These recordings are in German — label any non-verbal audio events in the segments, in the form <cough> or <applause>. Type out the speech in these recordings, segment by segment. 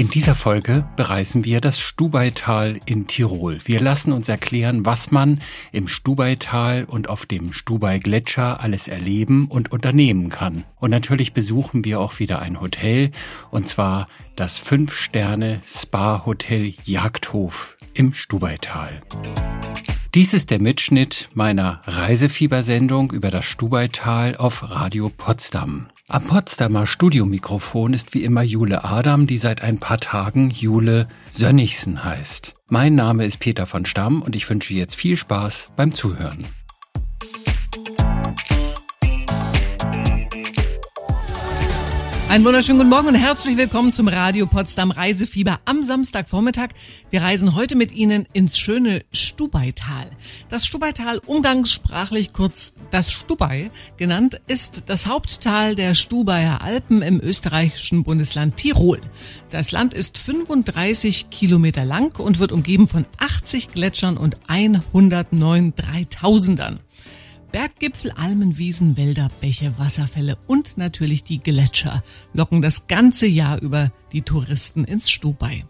In dieser Folge bereisen wir das Stubaital in Tirol. Wir lassen uns erklären, was man im Stubaital und auf dem Stubai-Gletscher alles erleben und unternehmen kann. Und natürlich besuchen wir auch wieder ein Hotel, und zwar das 5-Sterne-Spa-Hotel Jagdhof im Stubaital. Dies ist der Mitschnitt meiner Reisefiebersendung über das Stubaital auf Radio Potsdam. Am Potsdamer Studiomikrofon ist wie immer Jule Adam, die seit ein paar Tagen Jule Sönnigsen heißt. Mein Name ist Peter von Stamm und ich wünsche jetzt viel Spaß beim Zuhören. Einen wunderschönen guten Morgen und herzlich willkommen zum Radio Potsdam Reisefieber am Samstagvormittag. Wir reisen heute mit Ihnen ins schöne Stubaital. Das Stubaital, umgangssprachlich kurz das Stubai genannt, ist das Haupttal der Stubaier Alpen im österreichischen Bundesland Tirol. Das Land ist 35 Kilometer lang und wird umgeben von 80 Gletschern und 109 Dreitausendern. Berggipfel, Almen, Wiesen, Wälder, Bäche, Wasserfälle und natürlich die Gletscher locken das ganze Jahr über die Touristen ins Stubai.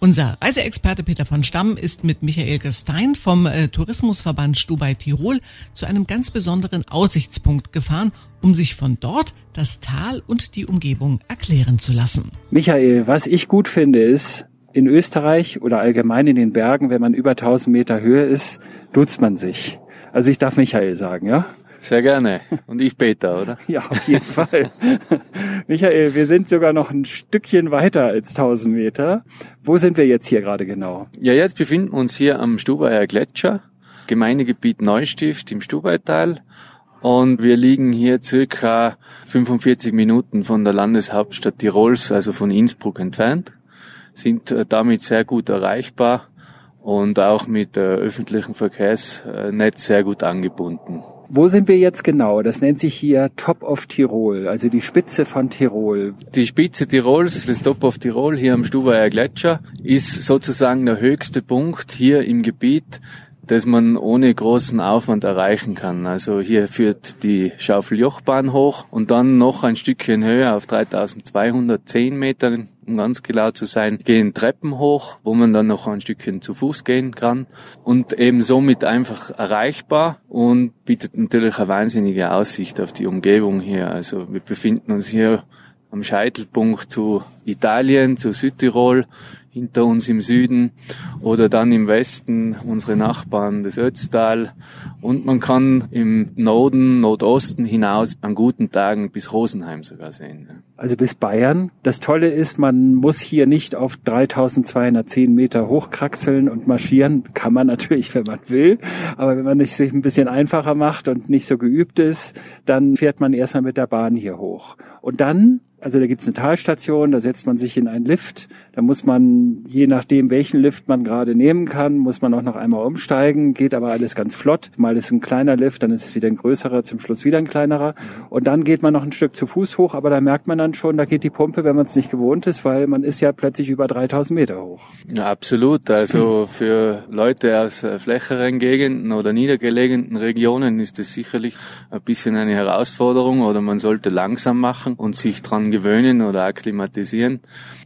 Unser Reiseexperte Peter von Stamm ist mit Michael Gestein vom äh, Tourismusverband Stubai Tirol zu einem ganz besonderen Aussichtspunkt gefahren, um sich von dort das Tal und die Umgebung erklären zu lassen. Michael, was ich gut finde, ist, in Österreich oder allgemein in den Bergen, wenn man über 1000 Meter Höhe ist, duzt man sich. Also ich darf Michael sagen, ja? Sehr gerne. Und ich Peter, oder? <laughs> ja, auf jeden Fall. <laughs> Michael, wir sind sogar noch ein Stückchen weiter als 1000 Meter. Wo sind wir jetzt hier gerade genau? Ja, jetzt befinden wir uns hier am Stubaier Gletscher, Gemeindegebiet Neustift im Stubaital. Und wir liegen hier circa 45 Minuten von der Landeshauptstadt Tirols, also von Innsbruck entfernt, sind äh, damit sehr gut erreichbar und auch mit äh, öffentlichen Verkehrsnetz sehr gut angebunden. Wo sind wir jetzt genau? Das nennt sich hier Top of Tirol, also die Spitze von Tirol. Die Spitze Tirols, das Top of Tirol hier am Stubaier Gletscher, ist sozusagen der höchste Punkt hier im Gebiet, das man ohne großen Aufwand erreichen kann. Also hier führt die Schaufeljochbahn hoch und dann noch ein Stückchen höher auf 3210 Metern, um ganz genau zu sein, gehen Treppen hoch, wo man dann noch ein Stückchen zu Fuß gehen kann und eben somit einfach erreichbar und bietet natürlich eine wahnsinnige Aussicht auf die Umgebung hier. Also wir befinden uns hier am Scheitelpunkt zu Italien, zu Südtirol hinter uns im Süden oder dann im Westen unsere Nachbarn, das Ötztal. Und man kann im Norden, Nordosten hinaus an guten Tagen bis Rosenheim sogar sehen. Also bis Bayern. Das Tolle ist, man muss hier nicht auf 3210 Meter hochkraxeln und marschieren. Kann man natürlich, wenn man will. Aber wenn man es sich ein bisschen einfacher macht und nicht so geübt ist, dann fährt man erstmal mit der Bahn hier hoch. Und dann also da gibt's eine Talstation, da setzt man sich in einen Lift. Da muss man, je nachdem, welchen Lift man gerade nehmen kann, muss man auch noch einmal umsteigen. Geht aber alles ganz flott. Mal ist ein kleiner Lift, dann ist es wieder ein größerer, zum Schluss wieder ein kleinerer. Und dann geht man noch ein Stück zu Fuß hoch, aber da merkt man dann schon, da geht die Pumpe, wenn man es nicht gewohnt ist, weil man ist ja plötzlich über 3000 Meter hoch. Ja, absolut. Also für Leute aus äh, flächeren Gegenden oder niedergelegenen Regionen ist das sicherlich ein bisschen eine Herausforderung oder man sollte langsam machen und sich dran gewöhnen oder akklimatisieren.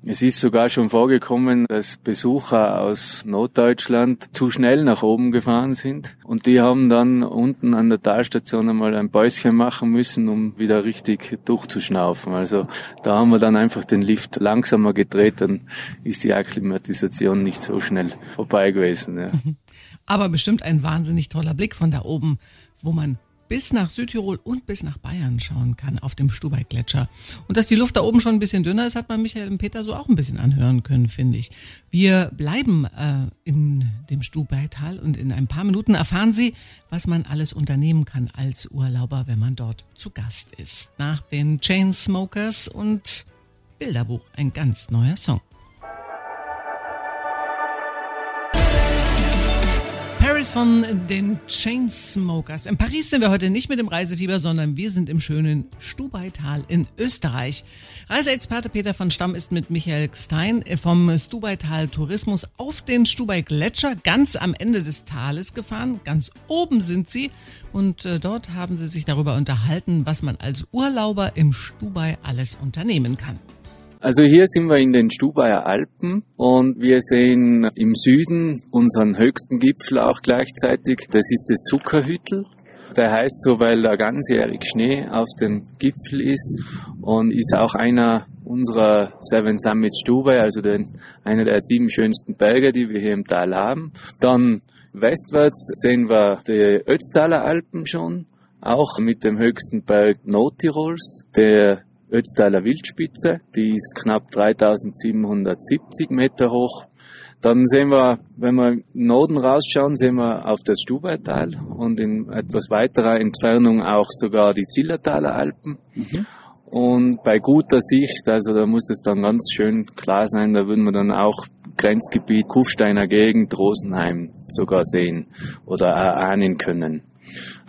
Es ist sogar schon vorgekommen, dass Besucher aus Norddeutschland zu schnell nach oben gefahren sind und die haben dann unten an der Talstation einmal ein Päuschen machen müssen, um wieder richtig durchzuschnaufen. Also da haben wir dann einfach den Lift langsamer gedreht, dann ist die Akklimatisation nicht so schnell vorbei gewesen. Ja. <laughs> Aber bestimmt ein wahnsinnig toller Blick von da oben, wo man bis nach Südtirol und bis nach Bayern schauen kann auf dem Stubai-Gletscher. Und dass die Luft da oben schon ein bisschen dünner ist, hat man Michael und Peter so auch ein bisschen anhören können, finde ich. Wir bleiben äh, in dem Stubaital und in ein paar Minuten erfahren Sie, was man alles unternehmen kann als Urlauber, wenn man dort zu Gast ist. Nach den Chainsmokers und Bilderbuch, ein ganz neuer Song. Paris von den Chainsmokers. In Paris sind wir heute nicht mit dem Reisefieber, sondern wir sind im schönen Stubaital in Österreich. Reiseexperte Peter von Stamm ist mit Michael Stein vom Stubaital Tourismus auf den Stubai Gletscher ganz am Ende des Tales gefahren. Ganz oben sind sie und äh, dort haben sie sich darüber unterhalten, was man als Urlauber im Stubai alles unternehmen kann. Also hier sind wir in den Stubaier Alpen und wir sehen im Süden unseren höchsten Gipfel auch gleichzeitig. Das ist das Zuckerhüttel. Der heißt so, weil da ganzjährig Schnee auf dem Gipfel ist und ist auch einer unserer Seven Summits Stubai, also den, einer der sieben schönsten Berge, die wir hier im Tal haben. Dann westwärts sehen wir die Ötztaler Alpen schon, auch mit dem höchsten Berg Nordtirols, der Ötztaler Wildspitze. Die ist knapp 3770 Meter hoch. Dann sehen wir, wenn wir im Norden rausschauen, sehen wir auf das Stubaital und in etwas weiterer Entfernung auch sogar die Zillertaler Alpen. Mhm. Und bei guter Sicht, also da muss es dann ganz schön klar sein, da würden wir dann auch Grenzgebiet Kufsteiner Gegend, Rosenheim sogar sehen oder erahnen können.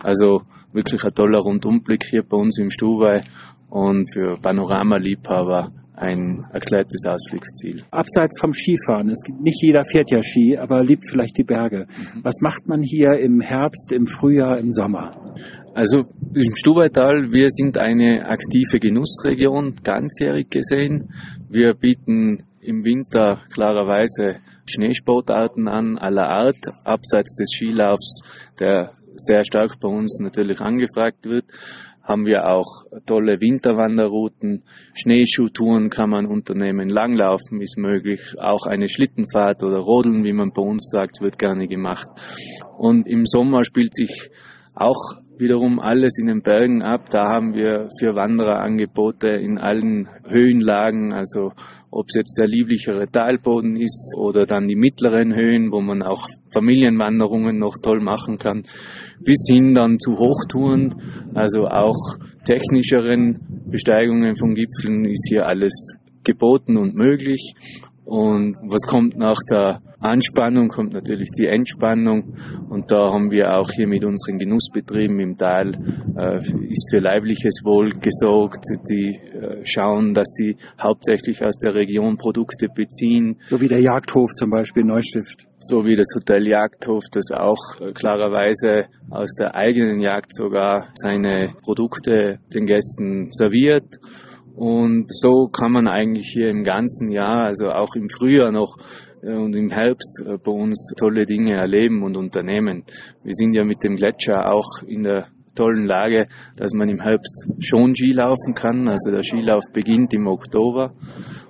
Also wirklich ein toller Rundumblick hier bei uns im Stubai und für Panoramaliebhaber ein erklärtes Ausflugsziel. Abseits vom Skifahren, es gibt nicht jeder fährt ja Ski, aber liebt vielleicht die Berge. Mhm. Was macht man hier im Herbst, im Frühjahr, im Sommer? Also im Stubaital, wir sind eine aktive Genussregion, ganzjährig gesehen. Wir bieten im Winter klarerweise Schneesportarten an aller Art, abseits des Skilaufs, der sehr stark bei uns natürlich angefragt wird haben wir auch tolle Winterwanderrouten, Schneeschuhtouren kann man unternehmen, Langlaufen ist möglich, auch eine Schlittenfahrt oder Rodeln, wie man bei uns sagt, wird gerne gemacht. Und im Sommer spielt sich auch wiederum alles in den Bergen ab. Da haben wir für Wanderer Angebote in allen Höhenlagen, also ob es jetzt der lieblichere Talboden ist oder dann die mittleren Höhen, wo man auch Familienwanderungen noch toll machen kann bis hin dann zu Hochtouren, also auch technischeren Besteigungen von Gipfeln ist hier alles geboten und möglich. Und was kommt nach der Anspannung, kommt natürlich die Entspannung. Und da haben wir auch hier mit unseren Genussbetrieben im Tal, äh, ist für leibliches Wohl gesorgt. Die äh, schauen, dass sie hauptsächlich aus der Region Produkte beziehen. So wie der Jagdhof zum Beispiel Neustift. So wie das Hotel Jagdhof, das auch äh, klarerweise aus der eigenen Jagd sogar seine Produkte den Gästen serviert. Und so kann man eigentlich hier im ganzen Jahr, also auch im Frühjahr noch äh, und im Herbst äh, bei uns tolle Dinge erleben und unternehmen. Wir sind ja mit dem Gletscher auch in der tollen Lage, dass man im Herbst schon Ski laufen kann. Also der Skilauf beginnt im Oktober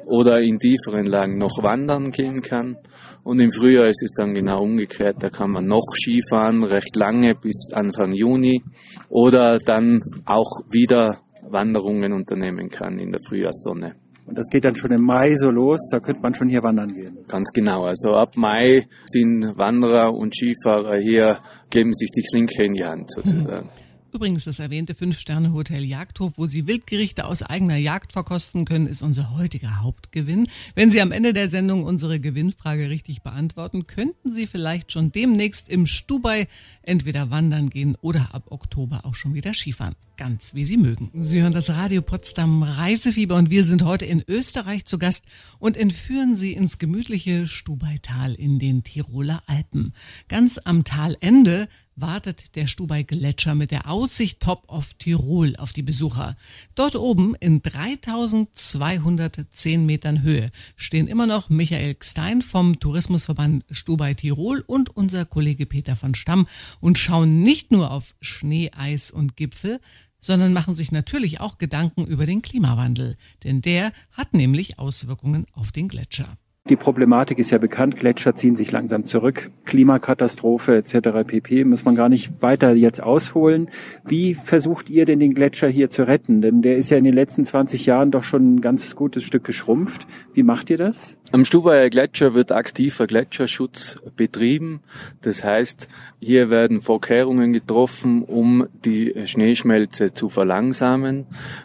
oder in tieferen Lagen noch wandern gehen kann. Und im Frühjahr ist es dann genau umgekehrt. Da kann man noch Skifahren, recht lange bis Anfang Juni oder dann auch wieder Wanderungen unternehmen kann in der Frühjahrssonne. Und das geht dann schon im Mai so los, da könnte man schon hier wandern gehen. Ganz genau. Also ab Mai sind Wanderer und Skifahrer hier, geben sich die Klinke in die Hand sozusagen. <laughs> Übrigens, das erwähnte Fünf-Sterne-Hotel Jagdhof, wo Sie Wildgerichte aus eigener Jagd verkosten können, ist unser heutiger Hauptgewinn. Wenn Sie am Ende der Sendung unsere Gewinnfrage richtig beantworten, könnten Sie vielleicht schon demnächst im Stubai entweder wandern gehen oder ab Oktober auch schon wieder Skifahren. Ganz wie Sie mögen. Sie hören das Radio Potsdam Reisefieber und wir sind heute in Österreich zu Gast und entführen Sie ins gemütliche Stubaital in den Tiroler Alpen. Ganz am Talende wartet der Stubai Gletscher mit der Aussicht Top of Tirol auf die Besucher. Dort oben in 3210 Metern Höhe stehen immer noch Michael Gstein vom Tourismusverband Stubai Tirol und unser Kollege Peter von Stamm und schauen nicht nur auf Schnee, Eis und Gipfel, sondern machen sich natürlich auch Gedanken über den Klimawandel, denn der hat nämlich Auswirkungen auf den Gletscher. Die Problematik ist ja bekannt, Gletscher ziehen sich langsam zurück, Klimakatastrophe etc. pp. muss man gar nicht weiter jetzt ausholen. Wie versucht ihr denn den Gletscher hier zu retten? Denn der ist ja in den letzten 20 Jahren doch schon ein ganz gutes Stück geschrumpft. Wie macht ihr das? Am Stubaier Gletscher wird aktiver Gletscherschutz betrieben. Das heißt, hier werden Vorkehrungen getroffen, um die Schneeschmelze zu verlangsamen.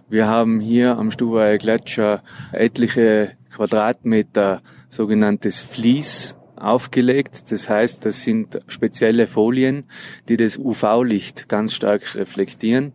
Wir haben hier am Stubaier Gletscher etliche Quadratmeter sogenanntes Vlies aufgelegt. Das heißt, das sind spezielle Folien, die das UV-Licht ganz stark reflektieren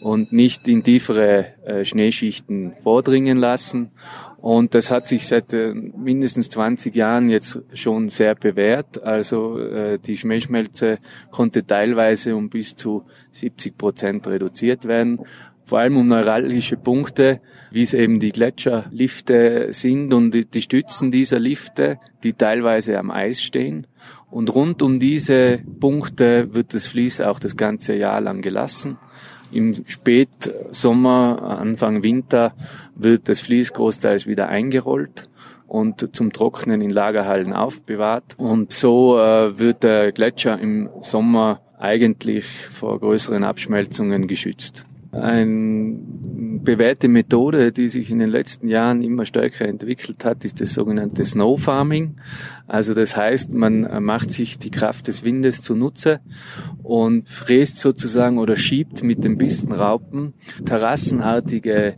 und nicht in tiefere äh, Schneeschichten vordringen lassen. Und das hat sich seit äh, mindestens 20 Jahren jetzt schon sehr bewährt. Also äh, die Schneeschmelze konnte teilweise um bis zu 70 Prozent reduziert werden. Vor allem um neuralgische Punkte, wie es eben die Gletscherlifte sind und die Stützen dieser Lifte, die teilweise am Eis stehen. Und rund um diese Punkte wird das Fließ auch das ganze Jahr lang gelassen. Im Spätsommer, Anfang Winter wird das Fließ großteils wieder eingerollt und zum Trocknen in Lagerhallen aufbewahrt. Und so äh, wird der Gletscher im Sommer eigentlich vor größeren Abschmelzungen geschützt. Eine bewährte Methode, die sich in den letzten Jahren immer stärker entwickelt hat, ist das sogenannte Snow Farming. Also das heißt, man macht sich die Kraft des Windes zunutze und fräst sozusagen oder schiebt mit den Pistenraupen terrassenartige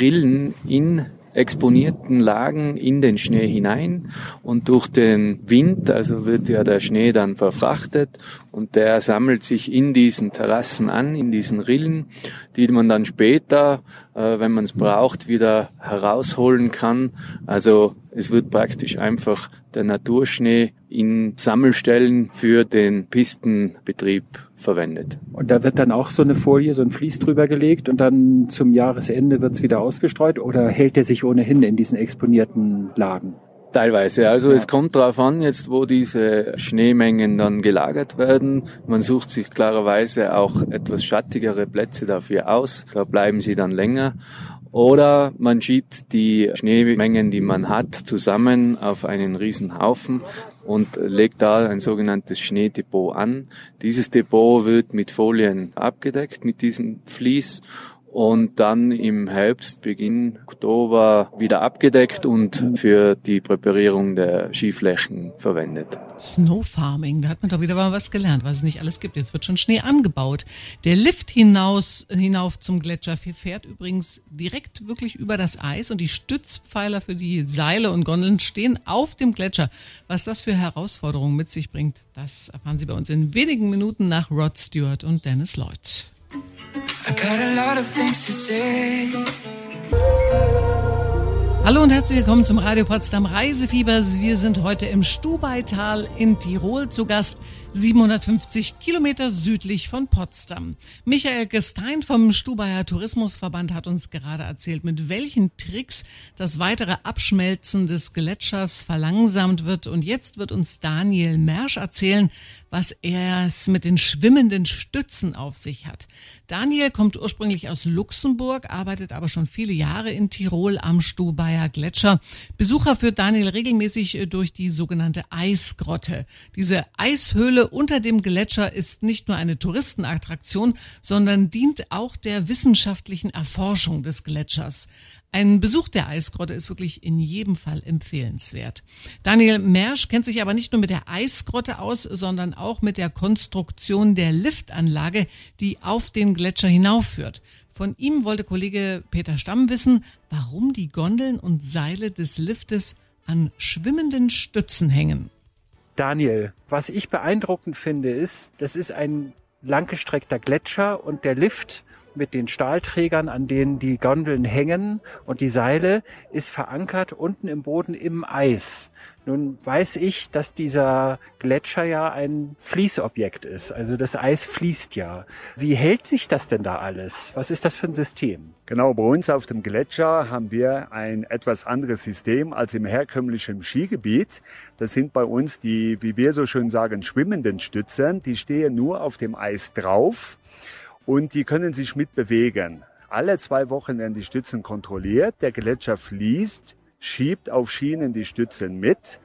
Rillen in exponierten Lagen in den Schnee hinein und durch den Wind, also wird ja der Schnee dann verfrachtet und der sammelt sich in diesen Terrassen an, in diesen Rillen, die man dann später, äh, wenn man es braucht, wieder herausholen kann. Also es wird praktisch einfach der Naturschnee in Sammelstellen für den Pistenbetrieb verwendet. Und da wird dann auch so eine Folie, so ein Vlies drüber gelegt und dann zum Jahresende wird es wieder ausgestreut oder hält er sich ohnehin in diesen exponierten Lagen? Teilweise. Also ja. es kommt darauf an, jetzt wo diese Schneemengen dann gelagert werden. Man sucht sich klarerweise auch etwas schattigere Plätze dafür aus. Da bleiben sie dann länger. Oder man schiebt die Schneemengen, die man hat, zusammen auf einen riesen Haufen und legt da ein sogenanntes Schneedepot an. Dieses Depot wird mit Folien abgedeckt, mit diesem Vlies und dann im Herbst, Beginn Oktober wieder abgedeckt und für die Präparierung der Skiflächen verwendet. Snow Farming, da hat man doch wieder mal was gelernt, was es nicht alles gibt. Jetzt wird schon Schnee angebaut. Der Lift hinaus, hinauf zum Gletscher fährt übrigens direkt wirklich über das Eis und die Stützpfeiler für die Seile und Gondeln stehen auf dem Gletscher. Was das für Herausforderungen mit sich bringt, das erfahren Sie bei uns in wenigen Minuten nach Rod Stewart und Dennis Lloyd. Hallo und herzlich willkommen zum Radio Potsdam Reisefieber. Wir sind heute im Stubaital in Tirol zu Gast. 750 Kilometer südlich von Potsdam. Michael Gestein vom Stubaier Tourismusverband hat uns gerade erzählt, mit welchen Tricks das weitere Abschmelzen des Gletschers verlangsamt wird. Und jetzt wird uns Daniel Mersch erzählen, was es mit den schwimmenden Stützen auf sich hat. Daniel kommt ursprünglich aus Luxemburg, arbeitet aber schon viele Jahre in Tirol am Stubaier Gletscher. Besucher führt Daniel regelmäßig durch die sogenannte Eisgrotte. Diese Eishöhle unter dem Gletscher ist nicht nur eine Touristenattraktion, sondern dient auch der wissenschaftlichen Erforschung des Gletschers. Ein Besuch der Eisgrotte ist wirklich in jedem Fall empfehlenswert. Daniel Mersch kennt sich aber nicht nur mit der Eisgrotte aus, sondern auch mit der Konstruktion der Liftanlage, die auf den Gletscher hinaufführt. Von ihm wollte Kollege Peter Stamm wissen, warum die Gondeln und Seile des Liftes an schwimmenden Stützen hängen. Daniel, was ich beeindruckend finde, ist, das ist ein langgestreckter Gletscher und der Lift mit den Stahlträgern, an denen die Gondeln hängen und die Seile ist verankert unten im Boden im Eis. Nun weiß ich, dass dieser Gletscher ja ein Fließobjekt ist. Also das Eis fließt ja. Wie hält sich das denn da alles? Was ist das für ein System? Genau, bei uns auf dem Gletscher haben wir ein etwas anderes System als im herkömmlichen Skigebiet. Das sind bei uns die, wie wir so schön sagen, schwimmenden Stützen. Die stehen nur auf dem Eis drauf und die können sich mitbewegen. Alle zwei Wochen werden die Stützen kontrolliert. Der Gletscher fließt schiebt auf Schienen die Stützen mit.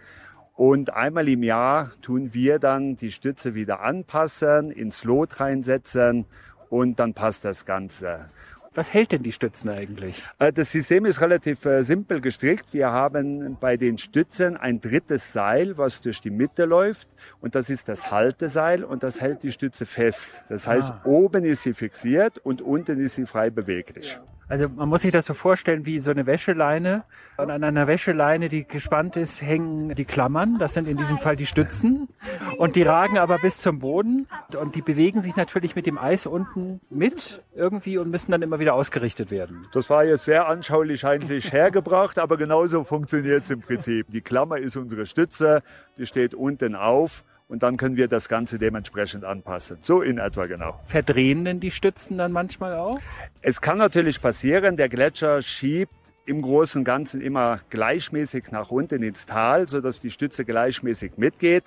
Und einmal im Jahr tun wir dann die Stütze wieder anpassen, ins Lot reinsetzen und dann passt das Ganze. Was hält denn die Stützen eigentlich? Äh, das System ist relativ äh, simpel gestrickt. Wir haben bei den Stützen ein drittes Seil, was durch die Mitte läuft. Und das ist das Halteseil und das hält die Stütze fest. Das heißt, ah. oben ist sie fixiert und unten ist sie frei beweglich. Also man muss sich das so vorstellen wie so eine Wäscheleine. Und an einer Wäscheleine, die gespannt ist, hängen die Klammern. Das sind in diesem Fall die Stützen. Und die ragen aber bis zum Boden. Und die bewegen sich natürlich mit dem Eis unten mit irgendwie und müssen dann immer wieder ausgerichtet werden. Das war jetzt sehr anschaulich eigentlich hergebracht, aber genauso funktioniert es im Prinzip. Die Klammer ist unsere Stütze, die steht unten auf und dann können wir das Ganze dementsprechend anpassen. So in etwa genau. Verdrehen denn die Stützen dann manchmal auch? Es kann natürlich passieren, der Gletscher schiebt im Großen und Ganzen immer gleichmäßig nach unten ins Tal, sodass die Stütze gleichmäßig mitgeht.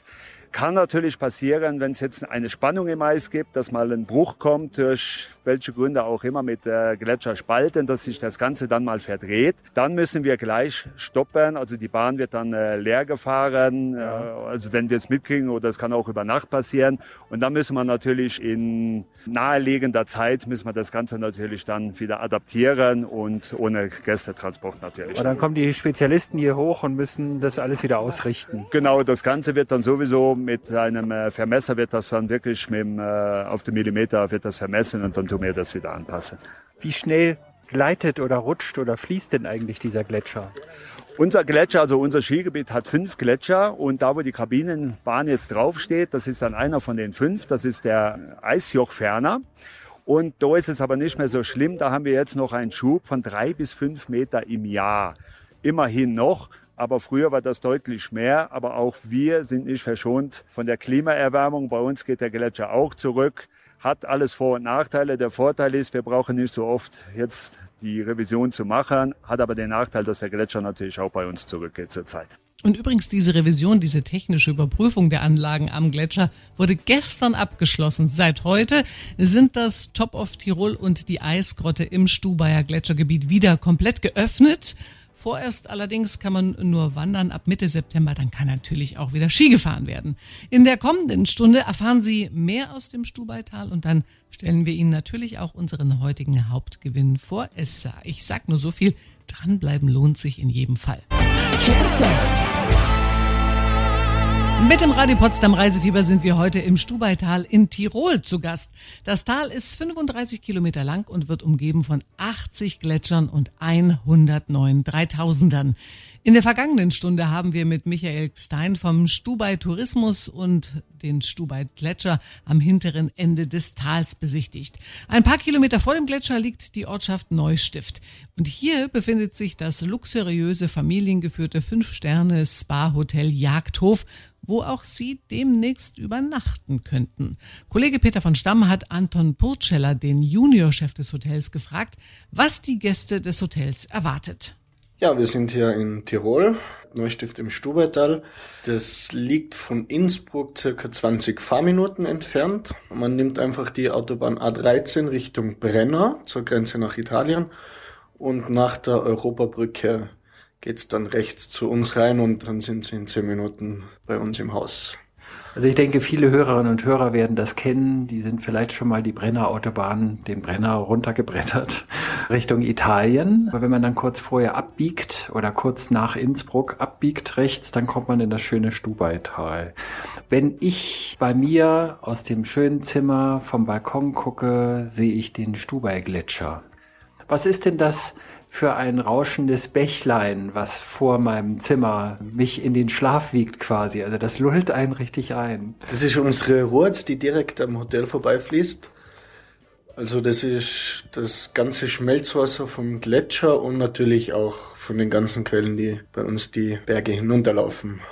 Kann natürlich passieren, wenn es jetzt eine Spannung im Eis gibt, dass mal ein Bruch kommt, durch welche Gründe auch immer mit der Gletscherspalten, dass sich das Ganze dann mal verdreht. Dann müssen wir gleich stoppen, also die Bahn wird dann äh, leer gefahren, ja. äh, also wenn wir es mitkriegen oder es kann auch über Nacht passieren. Und dann müssen wir natürlich in naheliegender Zeit, müssen wir das Ganze natürlich dann wieder adaptieren und ohne Gästetransport natürlich. Und dann kommen die Spezialisten hier hoch und müssen das alles wieder ausrichten. Genau, das Ganze wird dann sowieso mit einem äh, Vermesser wird das dann wirklich mit dem, äh, auf den Millimeter wird das vermessen und dann tun wir das wieder anpassen. Wie schnell gleitet oder rutscht oder fließt denn eigentlich dieser Gletscher? Unser Gletscher, also unser Skigebiet hat fünf Gletscher und da, wo die Kabinenbahn jetzt draufsteht, das ist dann einer von den fünf, das ist der Eisjochferner. Und da ist es aber nicht mehr so schlimm, da haben wir jetzt noch einen Schub von drei bis fünf Meter im Jahr. Immerhin noch. Aber früher war das deutlich mehr. Aber auch wir sind nicht verschont von der Klimaerwärmung. Bei uns geht der Gletscher auch zurück. Hat alles Vor- und Nachteile. Der Vorteil ist, wir brauchen nicht so oft jetzt die Revision zu machen. Hat aber den Nachteil, dass der Gletscher natürlich auch bei uns zurückgeht zurzeit. Und übrigens diese Revision, diese technische Überprüfung der Anlagen am Gletscher wurde gestern abgeschlossen. Seit heute sind das Top of Tirol und die Eisgrotte im Stubaier Gletschergebiet wieder komplett geöffnet. Vorerst allerdings kann man nur wandern ab Mitte September, dann kann natürlich auch wieder Ski gefahren werden. In der kommenden Stunde erfahren Sie mehr aus dem Stubaital und dann stellen wir Ihnen natürlich auch unseren heutigen Hauptgewinn vor. Es, ich sag nur so viel, dranbleiben lohnt sich in jedem Fall. Mit dem Radio Potsdam Reisefieber sind wir heute im Stubaital in Tirol zu Gast. Das Tal ist 35 Kilometer lang und wird umgeben von 80 Gletschern und 109 Dreitausendern. In der vergangenen Stunde haben wir mit Michael Stein vom Stubai Tourismus und den Stubai Gletscher am hinteren Ende des Tals besichtigt. Ein paar Kilometer vor dem Gletscher liegt die Ortschaft Neustift. Und hier befindet sich das luxuriöse familiengeführte Fünf-Sterne-Spa-Hotel Jagdhof, wo auch Sie demnächst übernachten könnten. Kollege Peter von Stamm hat Anton Purceller, den Juniorchef des Hotels, gefragt, was die Gäste des Hotels erwartet. Ja, wir sind hier in Tirol, Neustift im Stubaital. Das liegt von Innsbruck circa 20 Fahrminuten entfernt. Man nimmt einfach die Autobahn A13 Richtung Brenner zur Grenze nach Italien und nach der Europabrücke geht's dann rechts zu uns rein und dann sind sie in 10 Minuten bei uns im Haus. Also ich denke, viele Hörerinnen und Hörer werden das kennen. Die sind vielleicht schon mal die Brenner Autobahn, den Brenner runtergebrettert <laughs> Richtung Italien. Aber wenn man dann kurz vorher abbiegt oder kurz nach Innsbruck abbiegt rechts, dann kommt man in das schöne Stubaital. Wenn ich bei mir aus dem schönen Zimmer vom Balkon gucke, sehe ich den Stubai-Gletscher. Was ist denn das für ein rauschendes Bächlein, was vor meinem Zimmer mich in den Schlaf wiegt quasi. Also das lullt einen richtig ein. Das ist unsere Rurz, die direkt am Hotel vorbeifließt. Also das ist das ganze Schmelzwasser vom Gletscher und natürlich auch von den ganzen Quellen, die bei uns die Berge hinunterlaufen.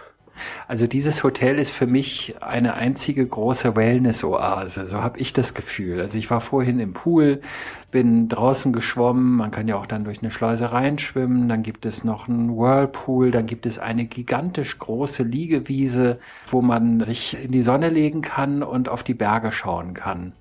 Also dieses Hotel ist für mich eine einzige große Wellness-Oase. So habe ich das Gefühl. Also ich war vorhin im Pool, bin draußen geschwommen. Man kann ja auch dann durch eine Schleuse reinschwimmen. Dann gibt es noch einen Whirlpool. Dann gibt es eine gigantisch große Liegewiese, wo man sich in die Sonne legen kann und auf die Berge schauen kann.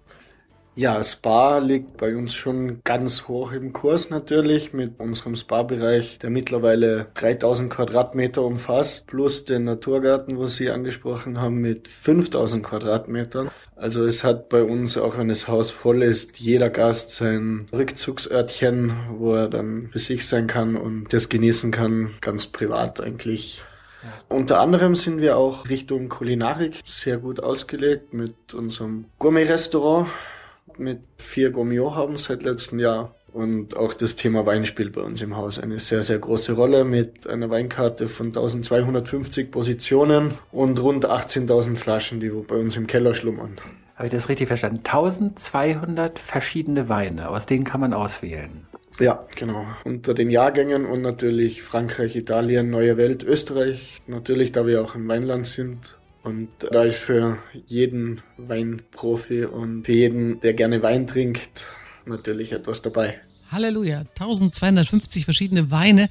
Ja, Spa liegt bei uns schon ganz hoch im Kurs natürlich mit unserem Spa-Bereich, der mittlerweile 3000 Quadratmeter umfasst, plus den Naturgarten, wo Sie angesprochen haben, mit 5000 Quadratmetern. Also es hat bei uns, auch wenn das Haus voll ist, jeder Gast sein Rückzugsörtchen, wo er dann für sich sein kann und das genießen kann, ganz privat eigentlich. Ja. Unter anderem sind wir auch Richtung Kulinarik sehr gut ausgelegt mit unserem Gourmet-Restaurant mit vier Gourmet haben seit letztem Jahr. Und auch das Thema Wein spielt bei uns im Haus eine sehr, sehr große Rolle mit einer Weinkarte von 1250 Positionen und rund 18.000 Flaschen, die bei uns im Keller schlummern. Habe ich das richtig verstanden? 1200 verschiedene Weine, aus denen kann man auswählen. Ja, genau. Unter den Jahrgängen und natürlich Frankreich, Italien, Neue Welt, Österreich. Natürlich, da wir auch ein Weinland sind, Und da ist für jeden Weinprofi und für jeden, der gerne Wein trinkt, natürlich etwas dabei. Halleluja, 1250 verschiedene Weine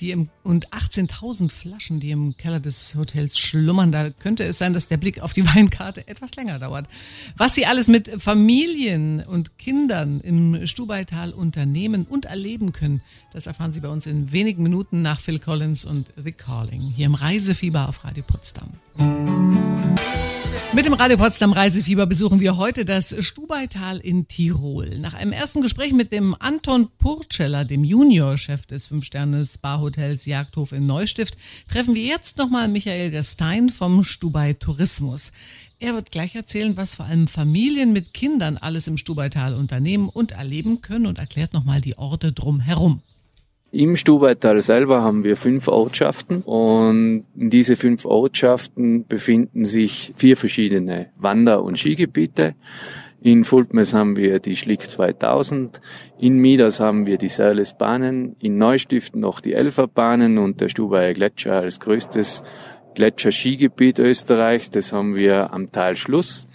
die im, und 18.000 Flaschen, die im Keller des Hotels schlummern. Da könnte es sein, dass der Blick auf die <laughs> Weinkarte etwas länger dauert. Was Sie alles mit Familien und Kindern im Stubaital unternehmen und erleben können, das erfahren Sie bei uns in wenigen Minuten nach Phil Collins und The Calling hier im Reisefieber auf Radio Potsdam. Mit dem Radio Potsdam Reisefieber besuchen wir heute das Stubaital in Tirol. Nach einem ersten Gespräch mit dem Anton Purceller, dem Juniorchef des Fünf-Sterne-Spa-Hotels Jagdhof in Neustift, treffen wir jetzt nochmal Michael Gastein vom Stubai Tourismus. Er wird gleich erzählen, was vor allem Familien mit Kindern alles im Stubaital unternehmen und erleben können und erklärt nochmal die Orte drumherum. Im Stubaital selber haben wir fünf Ortschaften und in diese fünf Ortschaften befinden sich vier verschiedene Wander- und Skigebiete. In Fultmes haben wir die Schlick 2000, in Mieders haben wir die Sörlesbahnen, in Neustift noch die Elferbahnen und der Stubaier Gletscher als größtes Gletscherskigebiet Österreichs, das haben wir am Tal Schluss.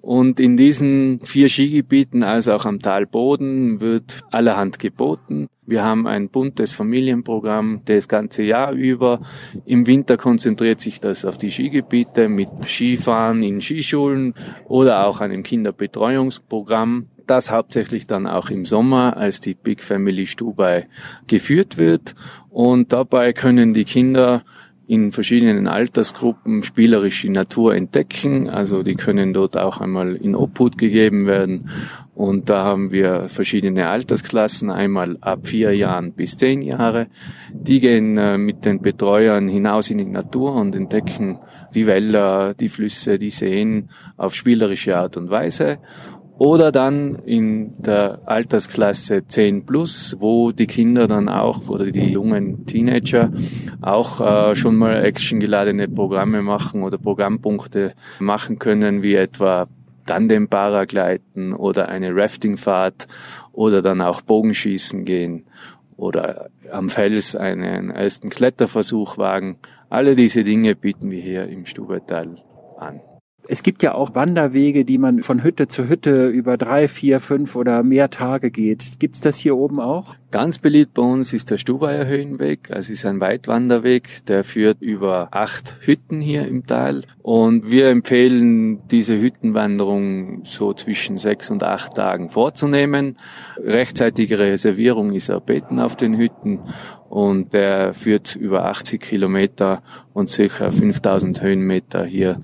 Und in diesen vier Skigebieten, also auch am Talboden, wird allerhand geboten. Wir haben ein buntes Familienprogramm das ganze Jahr über. Im Winter konzentriert sich das auf die Skigebiete mit Skifahren in Skischulen oder auch einem Kinderbetreuungsprogramm das hauptsächlich dann auch im Sommer als die Big Family Stubai geführt wird. Und dabei können die Kinder in verschiedenen Altersgruppen spielerisch die Natur entdecken. Also die können dort auch einmal in Obhut gegeben werden. Und da haben wir verschiedene Altersklassen, einmal ab vier Jahren bis zehn Jahre. Die gehen äh, mit den Betreuern hinaus in die Natur und entdecken die Wälder, die Flüsse, die Seen auf spielerische Art und Weise oder dann in der Altersklasse 10 plus, wo die Kinder dann auch oder die jungen Teenager auch äh, schon mal actiongeladene Programme machen oder Programmpunkte machen können, wie etwa Tandem-Paragleiten oder eine Raftingfahrt oder dann auch Bogenschießen gehen oder am Fels einen ersten Kletterversuch wagen. Alle diese Dinge bieten wir hier im Stubertal an. Es gibt ja auch Wanderwege, die man von Hütte zu Hütte über drei, vier, fünf oder mehr Tage geht. Gibt's das hier oben auch? Ganz beliebt bei uns ist der Stubaier Höhenweg. Es ist ein Weitwanderweg, der führt über acht Hütten hier im Tal. Und wir empfehlen diese Hüttenwanderung so zwischen sechs und acht Tagen vorzunehmen. Rechtzeitige Reservierung ist erbeten auf den Hütten und der führt über 80 Kilometer und circa 5000 Höhenmeter hier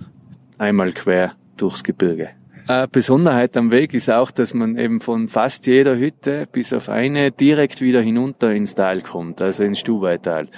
einmal quer durchs Gebirge. Eine Besonderheit am Weg ist auch, dass man eben von fast jeder Hütte bis auf eine direkt wieder hinunter ins Tal kommt, also ins Stubaital.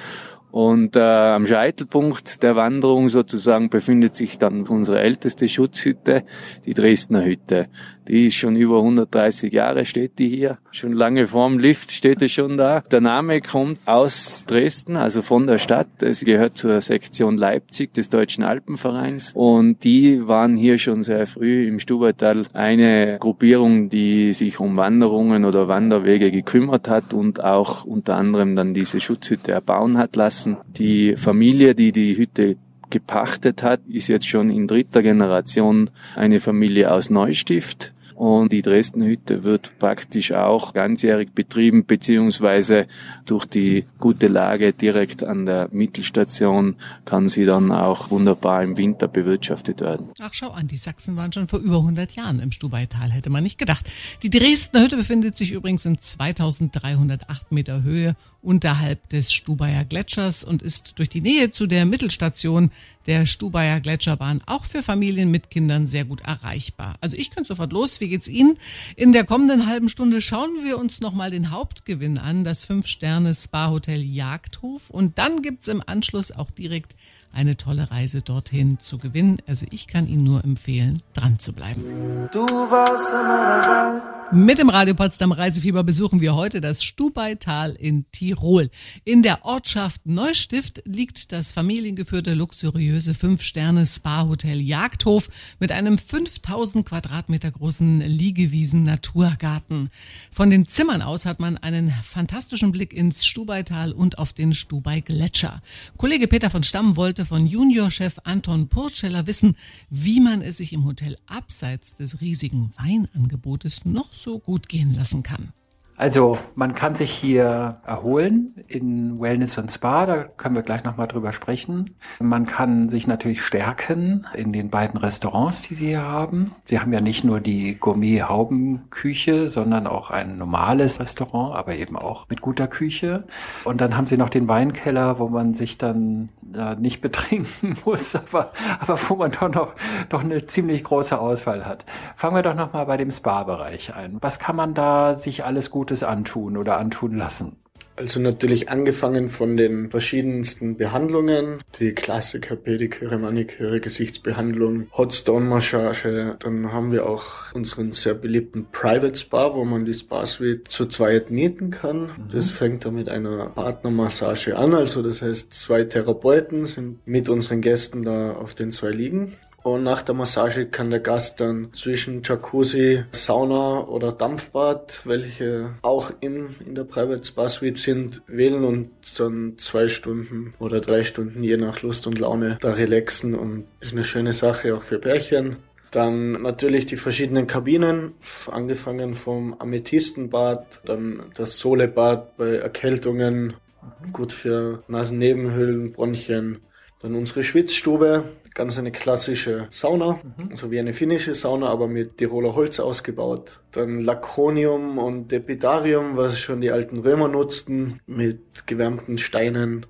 Und äh, am Scheitelpunkt der Wanderung sozusagen befindet sich dann unsere älteste Schutzhütte, die Dresdner Hütte. Die ist schon über 130 Jahre, steht die hier. Schon lange vorm Lift steht es schon da. Der Name kommt aus Dresden, also von der Stadt. Es gehört zur Sektion Leipzig des Deutschen Alpenvereins. Und die waren hier schon sehr früh im Stubertal eine Gruppierung, die sich um Wanderungen oder Wanderwege gekümmert hat und auch unter anderem dann diese Schutzhütte erbauen hat lassen. Die Familie, die die Hütte gepachtet hat, ist jetzt schon in dritter Generation eine Familie aus Neustift. Und die Dresdenhütte wird praktisch auch ganzjährig betrieben, beziehungsweise durch die gute Lage direkt an der Mittelstation kann sie dann auch wunderbar im Winter bewirtschaftet werden. Ach, schau an, die Sachsen waren schon vor über 100 Jahren im Stubaital, hätte man nicht gedacht. Die Dresdner Hütte befindet sich übrigens in 2308 Meter Höhe unterhalb des Stubaier Gletschers und ist durch die Nähe zu der Mittelstation der Stubaier Gletscherbahn auch für Familien mit Kindern sehr gut erreichbar. Also ich könnte sofort los. Wie geht's Ihnen? In der kommenden halben Stunde schauen wir uns nochmal den Hauptgewinn an, das Fünf-Sterne-Spa-Hotel Jagdhof. Und dann gibt's im Anschluss auch direkt eine tolle Reise dorthin zu gewinnen. Also ich kann Ihnen nur empfehlen, dran zu bleiben. Du warst immer dabei. Mit dem Radio Potsdam Reisefieber besuchen wir heute das Stubaital in Tirol. In der Ortschaft Neustift liegt das familiengeführte luxuriöse Fünf-Sterne-Spa-Hotel Jagdhof mit einem 5000 Quadratmeter großen Liegewiesen-Naturgarten. Von den Zimmern aus hat man einen fantastischen Blick ins Stubaital und auf den Stubai-Gletscher. Kollege Peter von Stamm wollte von Juniorchef Anton Purceller wissen, wie man es sich im Hotel abseits des riesigen Weinangebotes noch so gut gehen lassen kann. Also man kann sich hier erholen in Wellness und Spa, da können wir gleich nochmal drüber sprechen. Man kann sich natürlich stärken in den beiden Restaurants, die Sie hier haben. Sie haben ja nicht nur die Gourmet-Haubenküche, sondern auch ein normales Restaurant, aber eben auch mit guter Küche. Und dann haben Sie noch den Weinkeller, wo man sich dann äh, nicht betrinken <laughs> muss, aber, aber wo man doch noch doch eine ziemlich große Auswahl hat. Fangen wir doch nochmal bei dem Spa-Bereich ein. Was kann man da sich alles gut Gutes antun oder antun lassen? Also natürlich angefangen von den verschiedensten Behandlungen, die Klassiker, Pediküre, Maniküre, Gesichtsbehandlung, Hotstone-Massage. Dann haben wir auch unseren sehr beliebten Private Spa, wo man die Spa-Suite zu zweit mieten kann. Mhm. Das fängt dann mit einer Partnermassage an. Also das heißt, zwei Therapeuten sind mit unseren Gästen da auf den zwei liegen. Und nach der Massage kann der Gast dann zwischen Jacuzzi, Sauna oder Dampfbad, welche auch im, in der Private Spa Suite sind, wählen und dann zwei Stunden oder drei Stunden je nach Lust und Laune da relaxen und ist eine schöne Sache auch für Pärchen. Dann natürlich die verschiedenen Kabinen, angefangen vom Amethystenbad, dann das Solebad bei Erkältungen, gut für Nasennebenhöhlen, Bronchien. Dann unsere Schwitzstube, ganz eine klassische Sauna, mhm. so wie eine finnische Sauna, aber mit Tiroler Holz ausgebaut. Dann Laconium und Depidarium, was schon die alten Römer nutzten, mit gewärmten Steinen.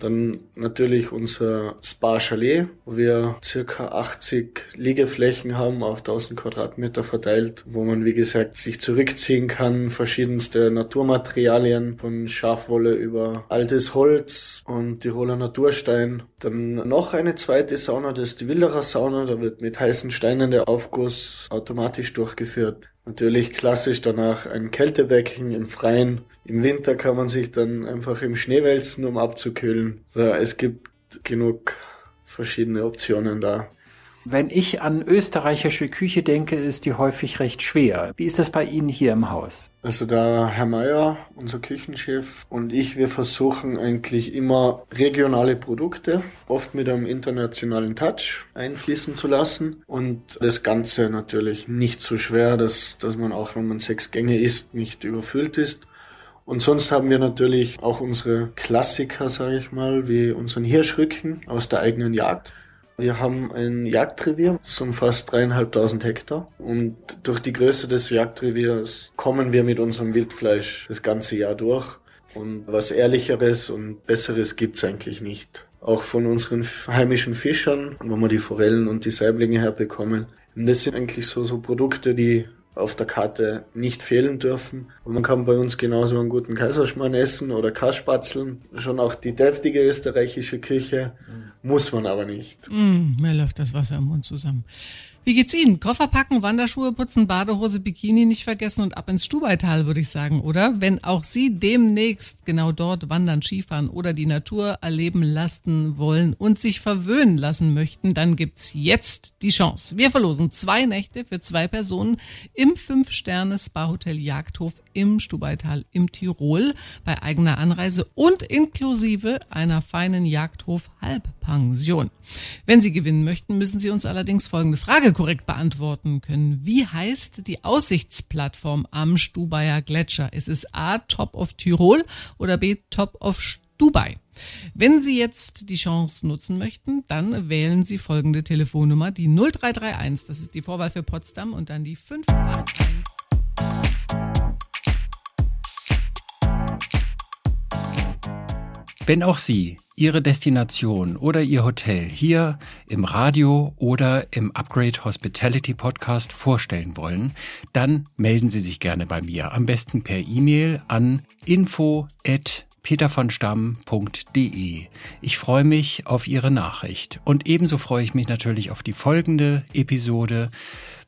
Dann natürlich unser Spa-Chalet, wo wir circa 80 Liegeflächen haben, auf 1000 Quadratmeter verteilt, wo man, wie gesagt, sich zurückziehen kann, verschiedenste Naturmaterialien, von Schafwolle über altes Holz und Tiroler Naturstein. Dann noch eine zweite Sauna, das ist die Wilderer Sauna, da wird mit heißen Steinen der Aufguss automatisch durchgeführt. Natürlich klassisch danach ein Kältebecken im Freien. Im Winter kann man sich dann einfach im Schnee wälzen, um abzukühlen. Also es gibt genug verschiedene Optionen da. Wenn ich an österreichische Küche denke, ist die häufig recht schwer. Wie ist das bei Ihnen hier im Haus? Also da Herr Meier, unser Küchenchef und ich, wir versuchen eigentlich immer regionale Produkte, oft mit einem internationalen Touch einfließen zu lassen und das Ganze natürlich nicht so schwer, dass, dass man auch, wenn man sechs Gänge isst, nicht überfüllt ist. Und sonst haben wir natürlich auch unsere Klassiker, sage ich mal, wie unseren Hirschrücken aus der eigenen Jagd. Wir haben ein Jagdrevier, das umfasst dreieinhalbtausend Hektar. Und durch die Größe des Jagdreviers kommen wir mit unserem Wildfleisch das ganze Jahr durch. Und was Ehrlicheres und Besseres gibt's eigentlich nicht. Auch von unseren heimischen Fischern, wo wir die Forellen und die Saiblinge herbekommen. Und das sind eigentlich so, so Produkte, die auf der Karte nicht fehlen dürfen. Und man kann bei uns genauso einen guten Kaiserschmarrn essen oder Kasspatzeln. Schon auch die deftige österreichische Küche mhm. muss man aber nicht. Mm, mir läuft das Wasser im Mund zusammen. Wie geht's Ihnen? Koffer packen, Wanderschuhe putzen, Badehose, Bikini nicht vergessen und ab ins Stubaital, würde ich sagen, oder? Wenn auch Sie demnächst genau dort wandern, Skifahren oder die Natur erleben lassen wollen und sich verwöhnen lassen möchten, dann gibt's jetzt die Chance. Wir verlosen zwei Nächte für zwei Personen im Fünf-Sterne-Spa-Hotel Jagdhof im Stubaital im Tirol bei eigener Anreise und inklusive einer feinen Jagdhof-Halbpension. Wenn Sie gewinnen möchten, müssen Sie uns allerdings folgende Frage korrekt beantworten können. Wie heißt die Aussichtsplattform am Stubaier Gletscher? Ist es A, Top of Tirol oder B, Top of Stubai? Wenn Sie jetzt die Chance nutzen möchten, dann wählen Sie folgende Telefonnummer, die 0331, das ist die Vorwahl für Potsdam und dann die 581. Wenn auch Sie Ihre Destination oder Ihr Hotel hier im Radio oder im Upgrade Hospitality Podcast vorstellen wollen, dann melden Sie sich gerne bei mir. Am besten per E-Mail an info petervonstamm.de. Ich freue mich auf Ihre Nachricht und ebenso freue ich mich natürlich auf die folgende Episode.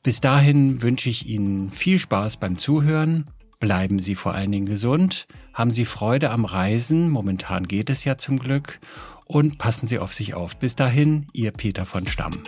Bis dahin wünsche ich Ihnen viel Spaß beim Zuhören. Bleiben Sie vor allen Dingen gesund haben Sie Freude am Reisen, momentan geht es ja zum Glück, und passen Sie auf sich auf. Bis dahin, Ihr Peter von Stamm.